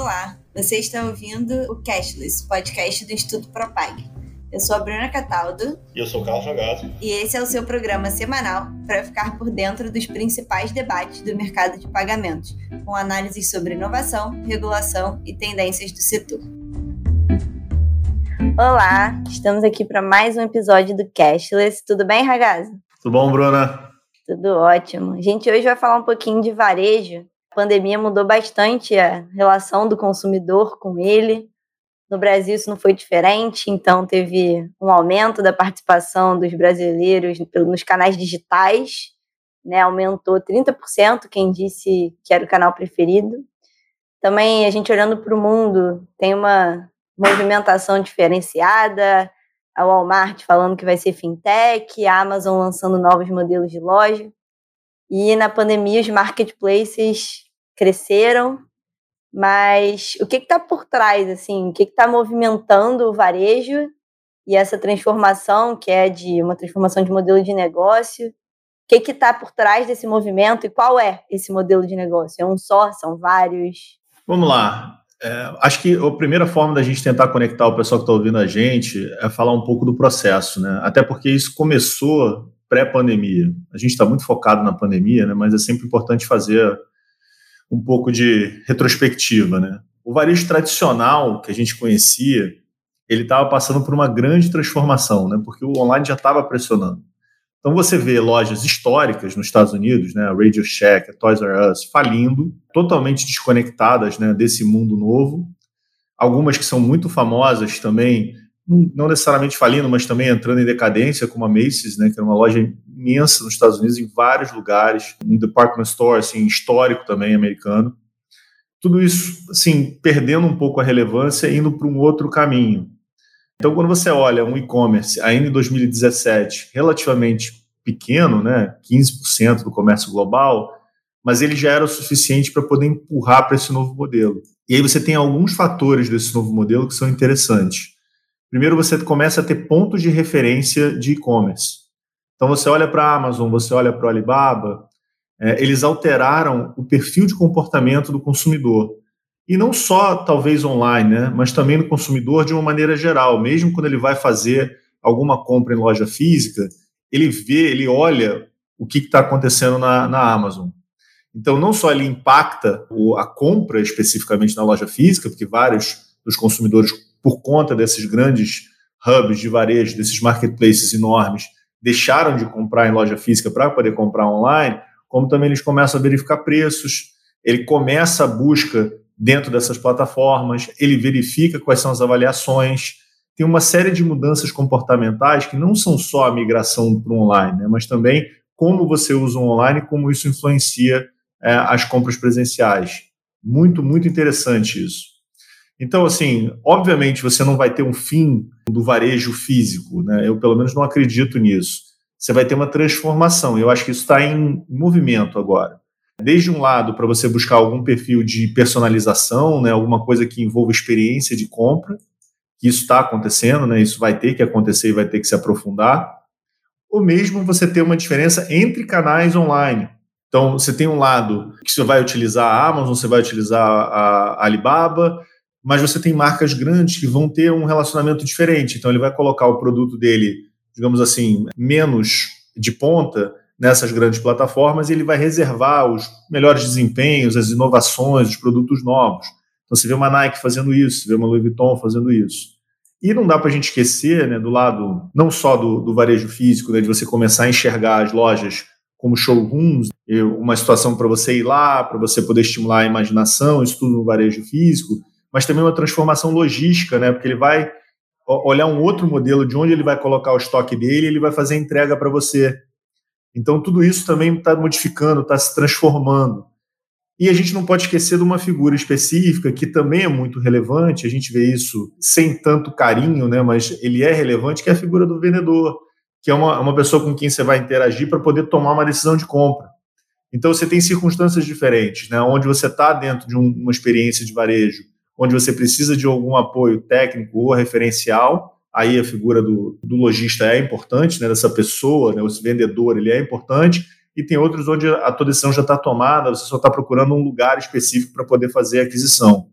Olá, você está ouvindo o Cashless, podcast do Instituto Propag. Eu sou a Bruna Cataldo. E eu sou o Carlos Jogado. E esse é o seu programa semanal para ficar por dentro dos principais debates do mercado de pagamentos, com análises sobre inovação, regulação e tendências do setor. Olá, estamos aqui para mais um episódio do Cashless. Tudo bem, Ragazzi? Tudo bom, Bruna? Tudo ótimo. A gente hoje vai falar um pouquinho de varejo a pandemia mudou bastante a relação do consumidor com ele. No Brasil isso não foi diferente, então teve um aumento da participação dos brasileiros nos canais digitais, né? Aumentou 30%, quem disse que era o canal preferido. Também a gente olhando para o mundo, tem uma movimentação diferenciada, a Walmart falando que vai ser fintech, a Amazon lançando novos modelos de loja. E na pandemia os marketplaces cresceram, mas o que está por trás, assim, o que está movimentando o varejo e essa transformação que é de uma transformação de modelo de negócio? O que está por trás desse movimento e qual é esse modelo de negócio? É um só? São vários? Vamos lá. É, acho que a primeira forma da gente tentar conectar o pessoal que está ouvindo a gente é falar um pouco do processo, né? Até porque isso começou pré-pandemia. A gente está muito focado na pandemia, né, mas é sempre importante fazer um pouco de retrospectiva. Né? O varejo tradicional que a gente conhecia, ele estava passando por uma grande transformação, né, porque o online já estava pressionando. Então você vê lojas históricas nos Estados Unidos, né, a Radio Shack, a Toys R Us, falindo, totalmente desconectadas né, desse mundo novo. Algumas que são muito famosas também não necessariamente falindo, mas também entrando em decadência, como a Macy's, né, que era uma loja imensa nos Estados Unidos, em vários lugares, um department store assim, histórico também americano. Tudo isso, assim, perdendo um pouco a relevância, indo para um outro caminho. Então, quando você olha um e-commerce ainda em 2017, relativamente pequeno, né, 15% do comércio global, mas ele já era o suficiente para poder empurrar para esse novo modelo. E aí você tem alguns fatores desse novo modelo que são interessantes. Primeiro, você começa a ter pontos de referência de e-commerce. Então, você olha para a Amazon, você olha para o Alibaba, é, eles alteraram o perfil de comportamento do consumidor. E não só, talvez, online, né, mas também no consumidor de uma maneira geral. Mesmo quando ele vai fazer alguma compra em loja física, ele vê, ele olha o que está acontecendo na, na Amazon. Então, não só ele impacta a compra especificamente na loja física, porque vários dos consumidores por conta desses grandes hubs de varejo, desses marketplaces enormes, deixaram de comprar em loja física para poder comprar online, como também eles começam a verificar preços, ele começa a busca dentro dessas plataformas, ele verifica quais são as avaliações, tem uma série de mudanças comportamentais que não são só a migração para o online, né, mas também como você usa o online como isso influencia é, as compras presenciais. Muito, muito interessante isso. Então, assim, obviamente você não vai ter um fim do varejo físico, né? Eu, pelo menos, não acredito nisso. Você vai ter uma transformação. Eu acho que isso está em movimento agora. Desde um lado, para você buscar algum perfil de personalização, né? alguma coisa que envolva experiência de compra, que isso está acontecendo, né? isso vai ter que acontecer e vai ter que se aprofundar. Ou mesmo você ter uma diferença entre canais online. Então, você tem um lado que você vai utilizar a Amazon, você vai utilizar a Alibaba, mas você tem marcas grandes que vão ter um relacionamento diferente. Então, ele vai colocar o produto dele, digamos assim, menos de ponta nessas grandes plataformas e ele vai reservar os melhores desempenhos, as inovações, os produtos novos. Então, você vê uma Nike fazendo isso, você vê uma Louis Vuitton fazendo isso. E não dá para a gente esquecer, né, do lado não só do, do varejo físico, né, de você começar a enxergar as lojas como showrooms, uma situação para você ir lá, para você poder estimular a imaginação, isso tudo no varejo físico, mas também uma transformação logística, né? Porque ele vai olhar um outro modelo de onde ele vai colocar o estoque dele ele vai fazer a entrega para você. Então, tudo isso também está modificando, está se transformando. E a gente não pode esquecer de uma figura específica que também é muito relevante, a gente vê isso sem tanto carinho, né, mas ele é relevante, que é a figura do vendedor, que é uma, uma pessoa com quem você vai interagir para poder tomar uma decisão de compra. Então, você tem circunstâncias diferentes, né, onde você está dentro de um, uma experiência de varejo onde você precisa de algum apoio técnico ou referencial, aí a figura do, do lojista é importante, né, dessa pessoa, né, esse vendedor, ele é importante, e tem outros onde a tua decisão já está tomada, você só está procurando um lugar específico para poder fazer a aquisição.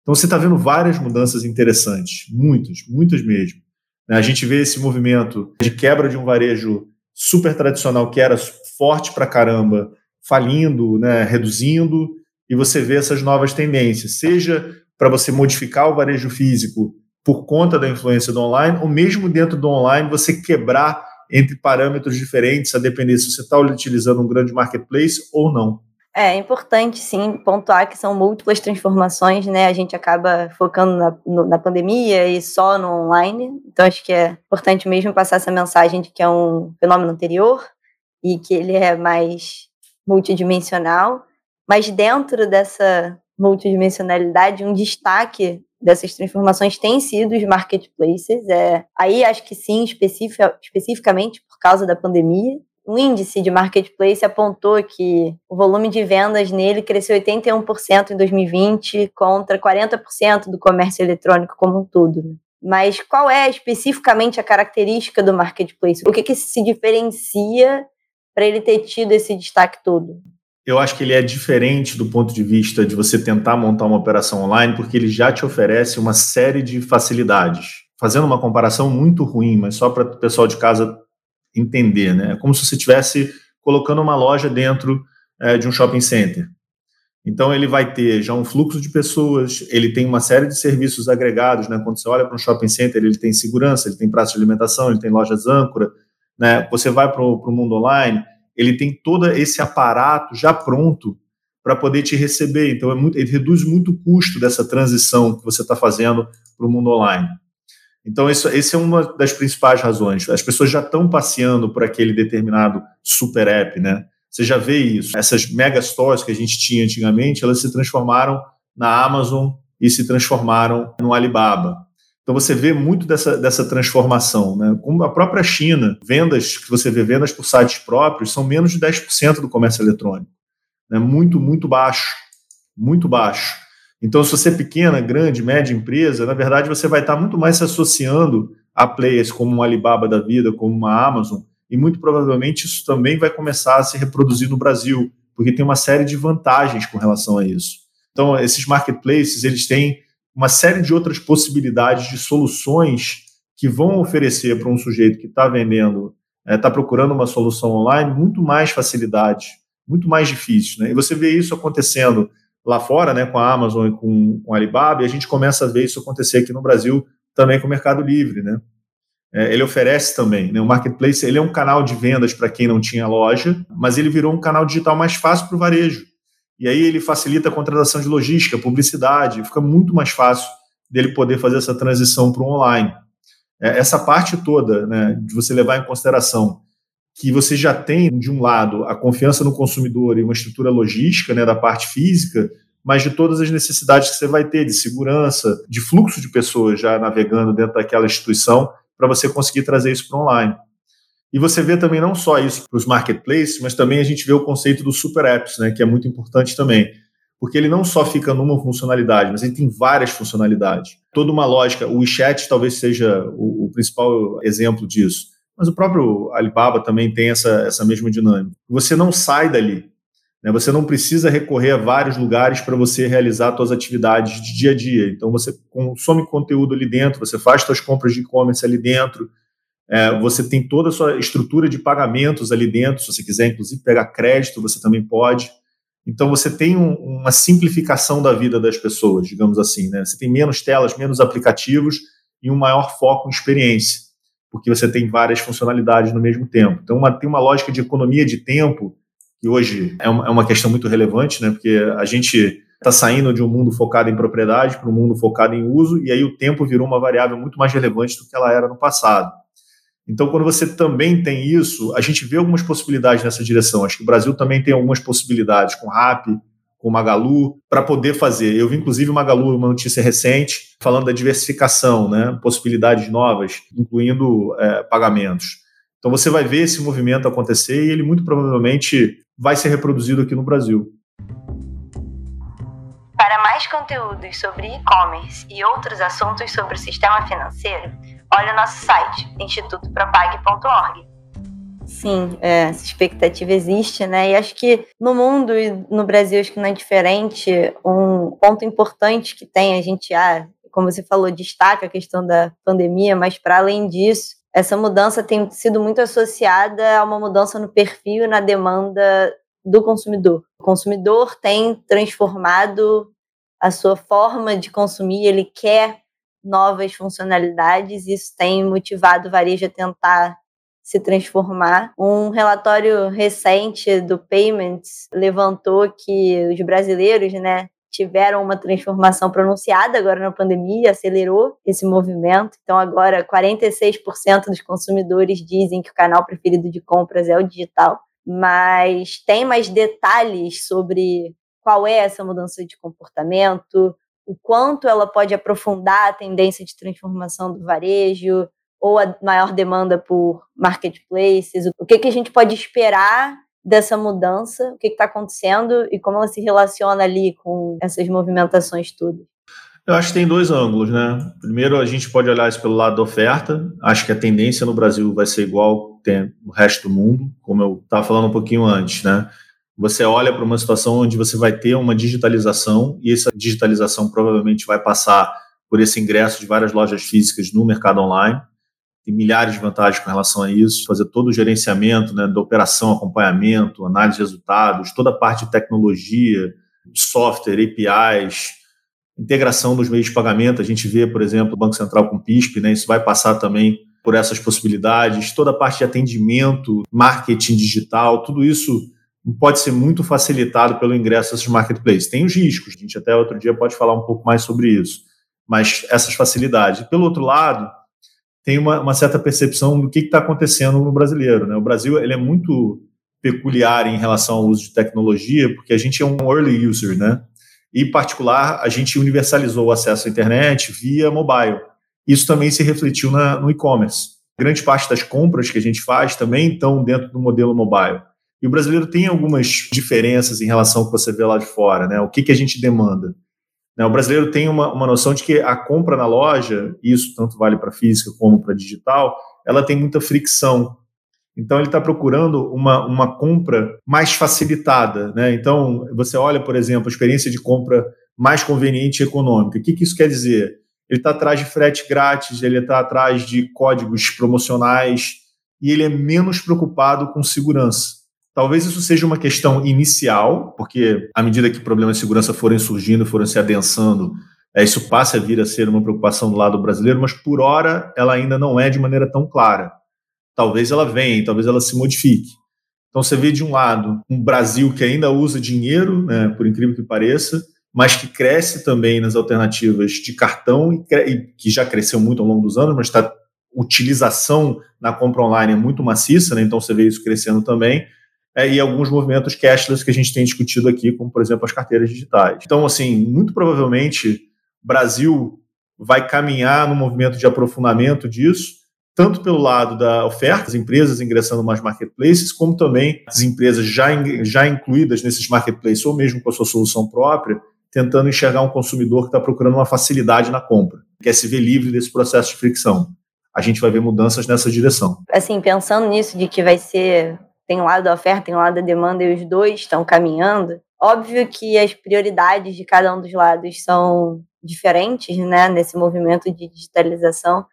Então você está vendo várias mudanças interessantes, muitas, muitas mesmo. A gente vê esse movimento de quebra de um varejo super tradicional que era forte para caramba, falindo, né, reduzindo, e você vê essas novas tendências, seja para você modificar o varejo físico por conta da influência do online, ou mesmo dentro do online você quebrar entre parâmetros diferentes, a depender se você está utilizando um grande marketplace ou não. É, é importante, sim, pontuar que são múltiplas transformações, né? A gente acaba focando na, no, na pandemia e só no online. Então, acho que é importante mesmo passar essa mensagem de que é um fenômeno anterior e que ele é mais multidimensional. Mas dentro dessa multidimensionalidade, um destaque dessas transformações tem sido os marketplaces. É, aí acho que sim, especificamente por causa da pandemia o índice de marketplace apontou que o volume de vendas nele cresceu 81% em 2020 contra 40% do comércio eletrônico como um todo. Né? Mas qual é especificamente a característica do marketplace? O que, que se diferencia para ele ter tido esse destaque todo? Eu acho que ele é diferente do ponto de vista de você tentar montar uma operação online, porque ele já te oferece uma série de facilidades. Fazendo uma comparação muito ruim, mas só para o pessoal de casa entender, né? É como se você estivesse colocando uma loja dentro é, de um shopping center. Então ele vai ter já um fluxo de pessoas, ele tem uma série de serviços agregados, né? Quando você olha para um shopping center, ele tem segurança, ele tem praça de alimentação, ele tem lojas âncora, né? Você vai para o mundo online, ele tem todo esse aparato já pronto para poder te receber. Então é muito, ele reduz muito o custo dessa transição que você está fazendo para o mundo online. Então, isso, essa é uma das principais razões. As pessoas já estão passeando por aquele determinado super app, né? Você já vê isso. Essas mega stores que a gente tinha antigamente, elas se transformaram na Amazon e se transformaram no Alibaba. Então você vê muito dessa, dessa transformação. Né? Como a própria China, vendas que você vê vendas por sites próprios são menos de 10% do comércio eletrônico. Né? Muito, muito baixo. Muito baixo. Então, se você é pequena, grande, média empresa, na verdade você vai estar muito mais se associando a players como uma Alibaba da vida, como uma Amazon, e muito provavelmente isso também vai começar a se reproduzir no Brasil, porque tem uma série de vantagens com relação a isso. Então, esses marketplaces, eles têm uma série de outras possibilidades de soluções que vão oferecer para um sujeito que está vendendo, está é, procurando uma solução online, muito mais facilidade, muito mais difícil. Né? E você vê isso acontecendo lá fora, né, com a Amazon e com, com a Alibaba, e a gente começa a ver isso acontecer aqui no Brasil também com o Mercado Livre, né? É, ele oferece também, né? O marketplace ele é um canal de vendas para quem não tinha loja, mas ele virou um canal digital mais fácil para o varejo. E aí ele facilita a contratação de logística, publicidade, fica muito mais fácil dele poder fazer essa transição para o online. É, essa parte toda, né, de você levar em consideração que você já tem, de um lado, a confiança no consumidor e uma estrutura logística né, da parte física, mas de todas as necessidades que você vai ter de segurança, de fluxo de pessoas já navegando dentro daquela instituição, para você conseguir trazer isso para online. E você vê também não só isso para os marketplaces, mas também a gente vê o conceito dos super apps, né, que é muito importante também. Porque ele não só fica numa funcionalidade, mas ele tem várias funcionalidades. Toda uma lógica. O WeChat talvez seja o, o principal exemplo disso mas o próprio Alibaba também tem essa, essa mesma dinâmica. Você não sai dali, né? você não precisa recorrer a vários lugares para você realizar suas atividades de dia a dia. Então, você consome conteúdo ali dentro, você faz suas compras de e-commerce ali dentro, é, você tem toda a sua estrutura de pagamentos ali dentro, se você quiser, inclusive, pegar crédito, você também pode. Então, você tem um, uma simplificação da vida das pessoas, digamos assim. Né? Você tem menos telas, menos aplicativos e um maior foco em experiência porque você tem várias funcionalidades no mesmo tempo. Então, uma, tem uma lógica de economia de tempo, que hoje é uma, é uma questão muito relevante, né? porque a gente está saindo de um mundo focado em propriedade para um mundo focado em uso, e aí o tempo virou uma variável muito mais relevante do que ela era no passado. Então, quando você também tem isso, a gente vê algumas possibilidades nessa direção. Acho que o Brasil também tem algumas possibilidades com RAP, com Magalu, para poder fazer. Eu vi, inclusive, Magalu, uma notícia recente, falando da diversificação, né? possibilidades novas, incluindo é, pagamentos. Então, você vai ver esse movimento acontecer e ele muito provavelmente vai ser reproduzido aqui no Brasil. Para mais conteúdos sobre e-commerce e outros assuntos sobre o sistema financeiro, olhe o nosso site institutopropag.org. Sim, é, essa expectativa existe, né? E acho que no mundo e no Brasil acho que não é diferente. Um ponto importante que tem, a gente, ah, como você falou, destaca a questão da pandemia, mas para além disso, essa mudança tem sido muito associada a uma mudança no perfil e na demanda do consumidor. O consumidor tem transformado a sua forma de consumir, ele quer novas funcionalidades, isso tem motivado o varejo a tentar se transformar. Um relatório recente do Payments levantou que os brasileiros, né, tiveram uma transformação pronunciada agora na pandemia, acelerou esse movimento. Então agora 46% dos consumidores dizem que o canal preferido de compras é o digital. Mas tem mais detalhes sobre qual é essa mudança de comportamento, o quanto ela pode aprofundar a tendência de transformação do varejo, ou a maior demanda por marketplaces? O que, que a gente pode esperar dessa mudança? O que está acontecendo e como ela se relaciona ali com essas movimentações todas? Eu acho que tem dois ângulos, né? Primeiro, a gente pode olhar isso pelo lado da oferta. Acho que a tendência no Brasil vai ser igual tem no resto do mundo, como eu estava falando um pouquinho antes, né? Você olha para uma situação onde você vai ter uma digitalização e essa digitalização provavelmente vai passar por esse ingresso de várias lojas físicas no mercado online tem milhares de vantagens com relação a isso, fazer todo o gerenciamento né, da operação, acompanhamento, análise de resultados, toda a parte de tecnologia, software, APIs, integração dos meios de pagamento. A gente vê, por exemplo, o Banco Central com o PISP, né, isso vai passar também por essas possibilidades, toda a parte de atendimento, marketing digital, tudo isso pode ser muito facilitado pelo ingresso desses marketplaces. Tem os riscos, a gente até outro dia pode falar um pouco mais sobre isso, mas essas facilidades. Pelo outro lado, tem uma, uma certa percepção do que está acontecendo no brasileiro. Né? O Brasil ele é muito peculiar em relação ao uso de tecnologia, porque a gente é um early user, né? E, em particular, a gente universalizou o acesso à internet via mobile. Isso também se refletiu na, no e-commerce. Grande parte das compras que a gente faz também estão dentro do modelo mobile. E o brasileiro tem algumas diferenças em relação ao que você vê lá de fora, né? O que, que a gente demanda? Né, o brasileiro tem uma, uma noção de que a compra na loja, isso tanto vale para física como para digital, ela tem muita fricção. Então, ele está procurando uma, uma compra mais facilitada. Né? Então, você olha, por exemplo, a experiência de compra mais conveniente e econômica. O que, que isso quer dizer? Ele está atrás de frete grátis, ele está atrás de códigos promocionais e ele é menos preocupado com segurança. Talvez isso seja uma questão inicial, porque à medida que problemas de segurança forem surgindo, forem se adensando, é, isso passa a vir a ser uma preocupação do lado brasileiro, mas por hora ela ainda não é de maneira tão clara. Talvez ela venha, talvez ela se modifique. Então você vê de um lado um Brasil que ainda usa dinheiro, né, por incrível que pareça, mas que cresce também nas alternativas de cartão e, que já cresceu muito ao longo dos anos, mas está utilização na compra online é muito maciça, né, então você vê isso crescendo também é, e alguns movimentos cashless que a gente tem discutido aqui, como, por exemplo, as carteiras digitais. Então, assim, muito provavelmente, Brasil vai caminhar no movimento de aprofundamento disso, tanto pelo lado da oferta, as empresas ingressando mais marketplaces, como também as empresas já, já incluídas nesses marketplaces, ou mesmo com a sua solução própria, tentando enxergar um consumidor que está procurando uma facilidade na compra, quer se ver livre desse processo de fricção. A gente vai ver mudanças nessa direção. Assim, pensando nisso de que vai ser tem o lado da oferta, tem o lado da demanda e os dois estão caminhando. Óbvio que as prioridades de cada um dos lados são diferentes, né, nesse movimento de digitalização.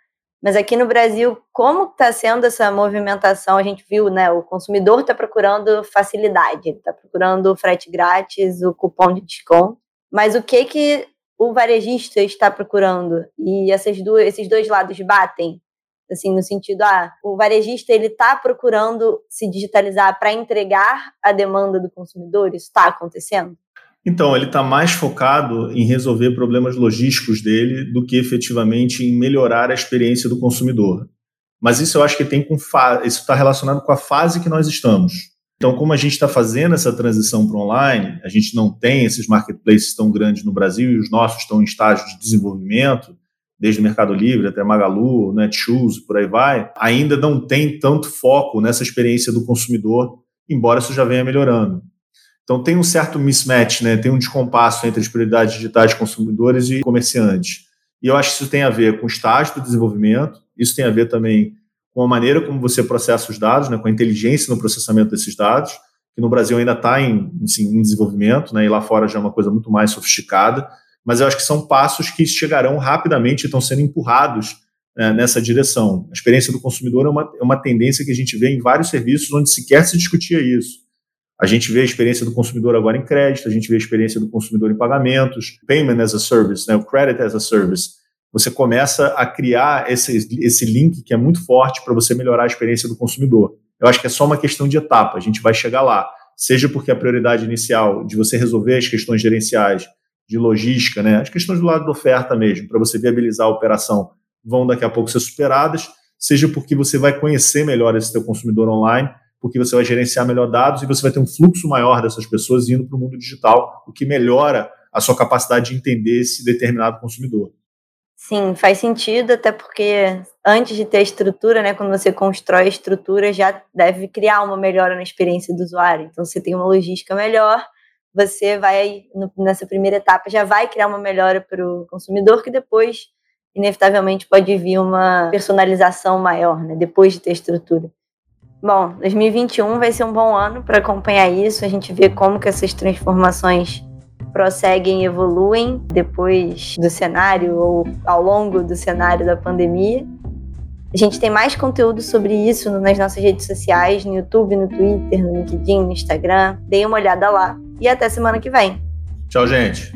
Mas aqui no Brasil, como está sendo essa movimentação? A gente viu, né, o consumidor está procurando facilidade, está procurando frete grátis, o cupom de desconto. Mas o que que o varejista está procurando? E essas duas, esses dois lados batem? Assim, no sentido, ah, o varejista ele está procurando se digitalizar para entregar a demanda do consumidor? Isso está acontecendo? Então, ele está mais focado em resolver problemas logísticos dele do que efetivamente em melhorar a experiência do consumidor. Mas isso eu acho que tem com isso está relacionado com a fase que nós estamos. Então, como a gente está fazendo essa transição para online, a gente não tem esses marketplaces tão grandes no Brasil e os nossos estão em estágio de desenvolvimento desde o Mercado Livre até Magalu, Netshoes, por aí vai, ainda não tem tanto foco nessa experiência do consumidor, embora isso já venha melhorando. Então tem um certo mismatch, né? tem um descompasso entre as prioridades digitais de consumidores e comerciantes. E eu acho que isso tem a ver com o estágio do desenvolvimento, isso tem a ver também com a maneira como você processa os dados, né, com a inteligência no processamento desses dados, que no Brasil ainda está em, assim, em desenvolvimento, né, e lá fora já é uma coisa muito mais sofisticada, mas eu acho que são passos que chegarão rapidamente e estão sendo empurrados né, nessa direção. A experiência do consumidor é uma, é uma tendência que a gente vê em vários serviços onde sequer se discutia isso. A gente vê a experiência do consumidor agora em crédito, a gente vê a experiência do consumidor em pagamentos, payment as a service, né, o credit as a service. Você começa a criar esse, esse link que é muito forte para você melhorar a experiência do consumidor. Eu acho que é só uma questão de etapa, a gente vai chegar lá. Seja porque a prioridade inicial de você resolver as questões gerenciais, de logística, né, as questões do lado da oferta mesmo, para você viabilizar a operação, vão daqui a pouco ser superadas, seja porque você vai conhecer melhor esse teu consumidor online porque você vai gerenciar melhor dados e você vai ter um fluxo maior dessas pessoas indo para o mundo digital, o que melhora a sua capacidade de entender esse determinado consumidor. Sim, faz sentido, até porque antes de ter a estrutura, né, quando você constrói a estrutura, já deve criar uma melhora na experiência do usuário. Então, você tem uma logística melhor, você vai, nessa primeira etapa, já vai criar uma melhora para o consumidor, que depois, inevitavelmente, pode vir uma personalização maior, né, depois de ter estrutura. Bom, 2021 vai ser um bom ano para acompanhar isso, a gente vê como que essas transformações prosseguem e evoluem depois do cenário ou ao longo do cenário da pandemia. A gente tem mais conteúdo sobre isso nas nossas redes sociais, no YouTube, no Twitter, no LinkedIn, no Instagram. Deem uma olhada lá e até semana que vem. Tchau, gente.